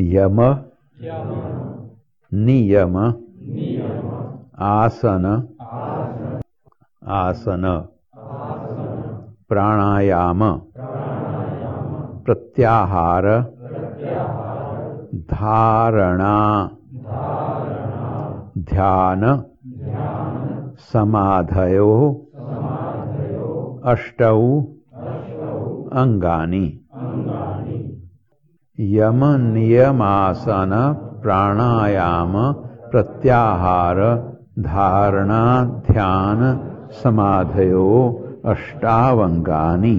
यम। नियम। आसन। आसन। प्राणायाम। प्रत्याहार। धारणा। ध्यान। समाधयो। अष्टौ। अंगानि यम नियमासन प्राणायाम प्रत्याहार धारणा ध्यान समाधयो अष्टावंगानि